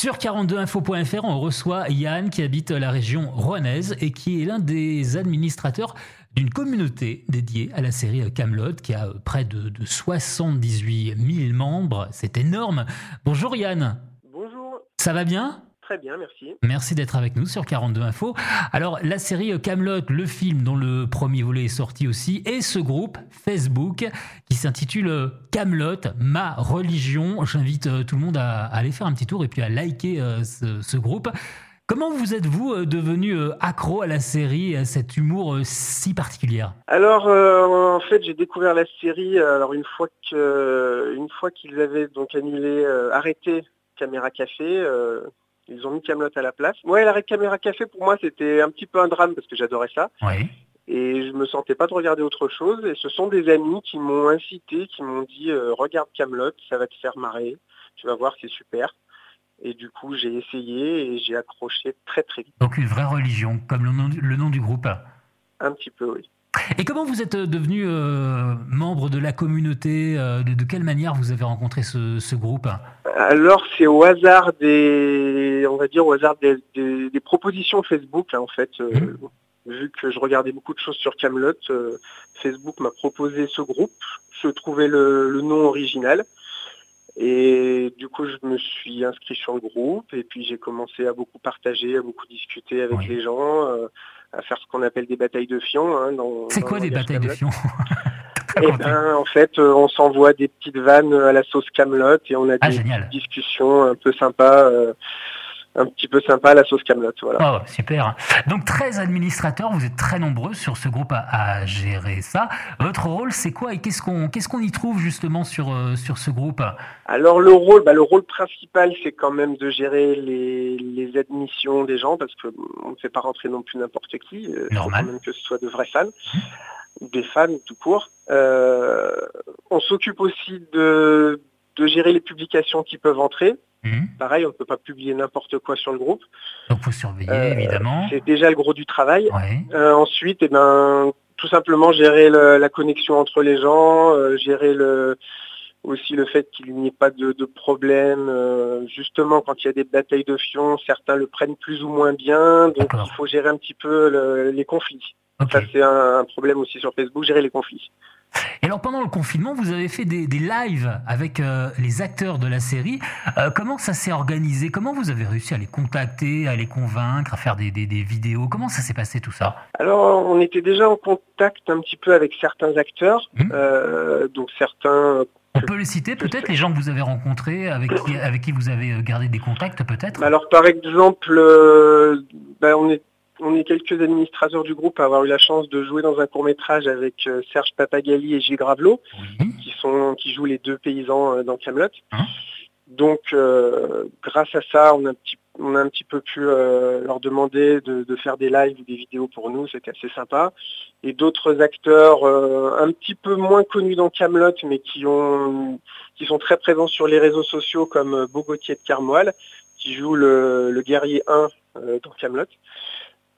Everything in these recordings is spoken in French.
Sur 42info.fr, on reçoit Yann qui habite la région rouennaise et qui est l'un des administrateurs d'une communauté dédiée à la série Camelot qui a près de, de 78 000 membres. C'est énorme. Bonjour Yann. Bonjour. Ça va bien? Très bien, merci. Merci d'être avec nous sur 42 Info. Alors, la série Camelot, le film dont le premier volet est sorti aussi, et ce groupe Facebook qui s'intitule Camelot, ma religion. J'invite euh, tout le monde à, aller faire un petit tour et puis à liker euh, ce, groupe. Comment vous êtes-vous euh, devenu accro à la série, à cet humour si particulier Alors, en fait, j'ai découvert la série alors une fois que, une fois qu'ils avaient donc annulé, arrêté Caméra Café. Ils ont mis Camelot à la place. Ouais, l'arrêt de caméra café pour moi c'était un petit peu un drame parce que j'adorais ça. Et je me sentais pas de regarder autre chose. Et ce sont des amis qui m'ont incité, qui m'ont dit euh, regarde Camelot, ça va te faire marrer. Tu vas voir, c'est super. Et du coup, j'ai essayé et j'ai accroché très très vite. Donc une vraie religion, comme le nom du groupe. Un petit peu, oui. Et comment vous êtes euh, devenu euh, membre de la communauté de, quelle manière vous avez rencontré ce, groupe Alors c'est au hasard des, on va dire au hasard des, propositions Facebook hein, en fait. Mmh. Vu que je regardais beaucoup de choses sur Camelot, Facebook m'a proposé ce groupe. Je trouvais le, nom original. Et du coup, je me suis inscrit sur le groupe et puis j'ai commencé à beaucoup partager, à beaucoup discuter avec les gens à faire ce qu'on appelle des batailles de fion. Hein, c'est quoi des batailles de fion eh ben, en fait, euh, on s'envoie des petites vannes à la sauce Camelot et on a ah, des discussions un peu sympas. Euh, un petit peu sympa la sauce Camelot. Voilà. Oh, super. Donc 13 administrateurs, vous êtes très nombreux sur ce groupe à, gérer ça. Votre rôle, c'est quoi et qu'est-ce qu'on qu'est-ce qu'on y trouve justement sur euh, sur ce groupe? Alors le rôle, bah, le rôle principal, c'est quand même de gérer les, les admissions des gens parce qu'on ne fait pas rentrer non plus n'importe qui. Euh, Normal. Même que ce soit de vrais fans. ou des fans tout court. Euh, on s'occupe aussi de, de gérer les publications qui peuvent entrer. Mhm. Pareil, on ne peut pas publier n'importe quoi sur le groupe. Donc, faut surveiller, euh, évidemment. C'est déjà le gros du travail. Euh, ensuite, eh ben, tout simplement gérer la connexion entre les gens, euh, gérer le, aussi le fait qu'il n'y ait pas de, problème. justement, quand il y a des batailles de fion, certains le prennent plus ou moins bien. Donc, il faut gérer un petit peu les conflits. Ça, c'est un, problème aussi sur Facebook, gérer les conflits. Alors pendant le confinement, vous avez fait des, lives avec euh, les acteurs de la série. Euh, comment ça s'est organisé? Comment vous avez réussi à les contacter, à les convaincre, à faire des, vidéos? Comment ça s'est passé tout ça? Alors on était déjà en contact un petit peu avec certains acteurs, mmh. euh, donc certains on peut les citer peut-être, les gens que vous avez rencontrés, avec qui, avec qui vous avez gardé des contacts peut-être? Alors par exemple, ben, on est on est quelques administrateurs du groupe à avoir eu la chance de jouer dans un court métrage avec euh, Serge Papagali et Gilles Gravelot, qui, sont, qui jouent les deux paysans euh, dans Camelot. Hein Donc euh, grâce à ça, on a un petit, on a un petit peu pu leur demander de, faire des lives ou des vidéos pour nous, c'était assez sympa. Et d'autres acteurs un petit peu moins connus dans Camelot, mais qui, ont, qui sont très présents sur les réseaux sociaux comme Bogotier de Carmoile, qui joue le, le guerrier 1 dans Camelot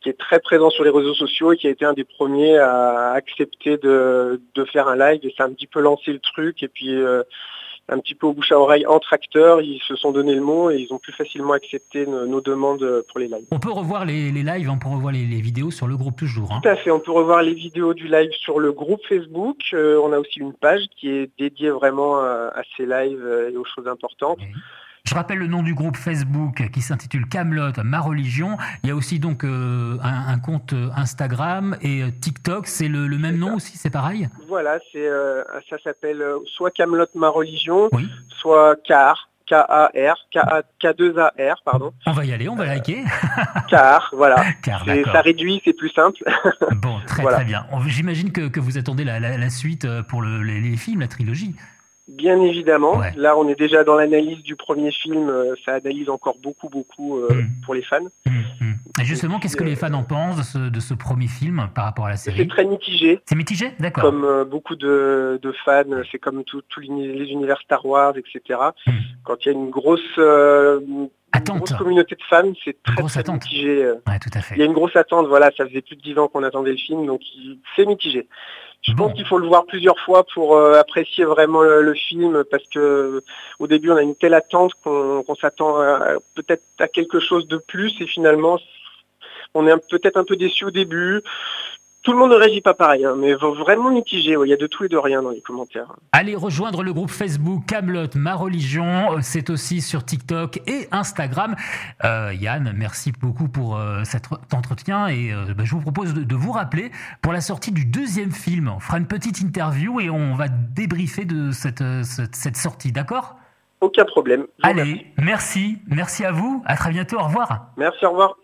qui est très présent sur les réseaux sociaux et qui a été un des premiers à accepter de, faire un live et ça a un petit peu lancé le truc et puis euh, un petit peu au bouche à oreille entre acteurs, ils se sont donné le mot et ils ont plus facilement accepté nos, demandes pour les lives. On peut revoir les, lives, on peut revoir les, vidéos sur le groupe toujours. Hein. Tout à fait, on peut revoir les vidéos du live sur le groupe Facebook. Euh, on a aussi une page qui est dédiée vraiment à, ces lives et aux choses importantes. Je rappelle le nom du groupe Facebook qui s'intitule Camelot, ma religion. Il y a aussi donc euh, un, compte Instagram et euh, TikTok. C'est le, même nom aussi, c'est pareil? Voilà, c'est euh, ça s'appelle soit Camelot ma religion, soit Car. K-A-R, K-2-A-R, pardon. On va y aller, on va liker. car, voilà. ça réduit, c'est plus simple. bon, très très bien. J'imagine que, vous attendez la, suite pour les films, la trilogie. Bien évidemment. Là, on est déjà dans l'analyse du premier film. Euh, ça analyse encore beaucoup, beaucoup euh, hmm. pour les fans. Hmm, hmm. Et justement, qu'est-ce que les fans en pensent de ce, premier film par rapport à la série? C'est très mitigé. C'est mitigé, d'accord. Comme euh, beaucoup de, fans, c'est comme tous les univers Star Wars, etc. Quand il y a une grosse, grosse communauté de fans, c'est très, très mitigé. Ouais, tout à fait. Il y a une grosse attente. Voilà, ça faisait plus de dix ans qu'on attendait le film, donc c'est mitigé. Je pense qu'il faut le voir plusieurs fois pour euh, apprécier vraiment le, film parce que au début on a une telle attente qu'on s'attend peut-être à quelque chose de plus et finalement on est peut-être un peu déçu au début. Tout le monde ne réagit pas pareil, hein, mais vraiment mitigé. Il y a de tout et de rien dans les commentaires. Allez rejoindre le groupe Facebook Camelot Ma Religion. C'est aussi sur TikTok et Instagram. Euh, Yann, merci beaucoup pour euh, cet entretien et euh, bah, je vous propose de, vous rappeler pour la sortie du deuxième film. On fera une petite interview et on va débriefer de cette, cette, sortie, d'accord? Aucun problème. Allez, merci. Merci à vous. À très bientôt. Au revoir. Merci, au revoir.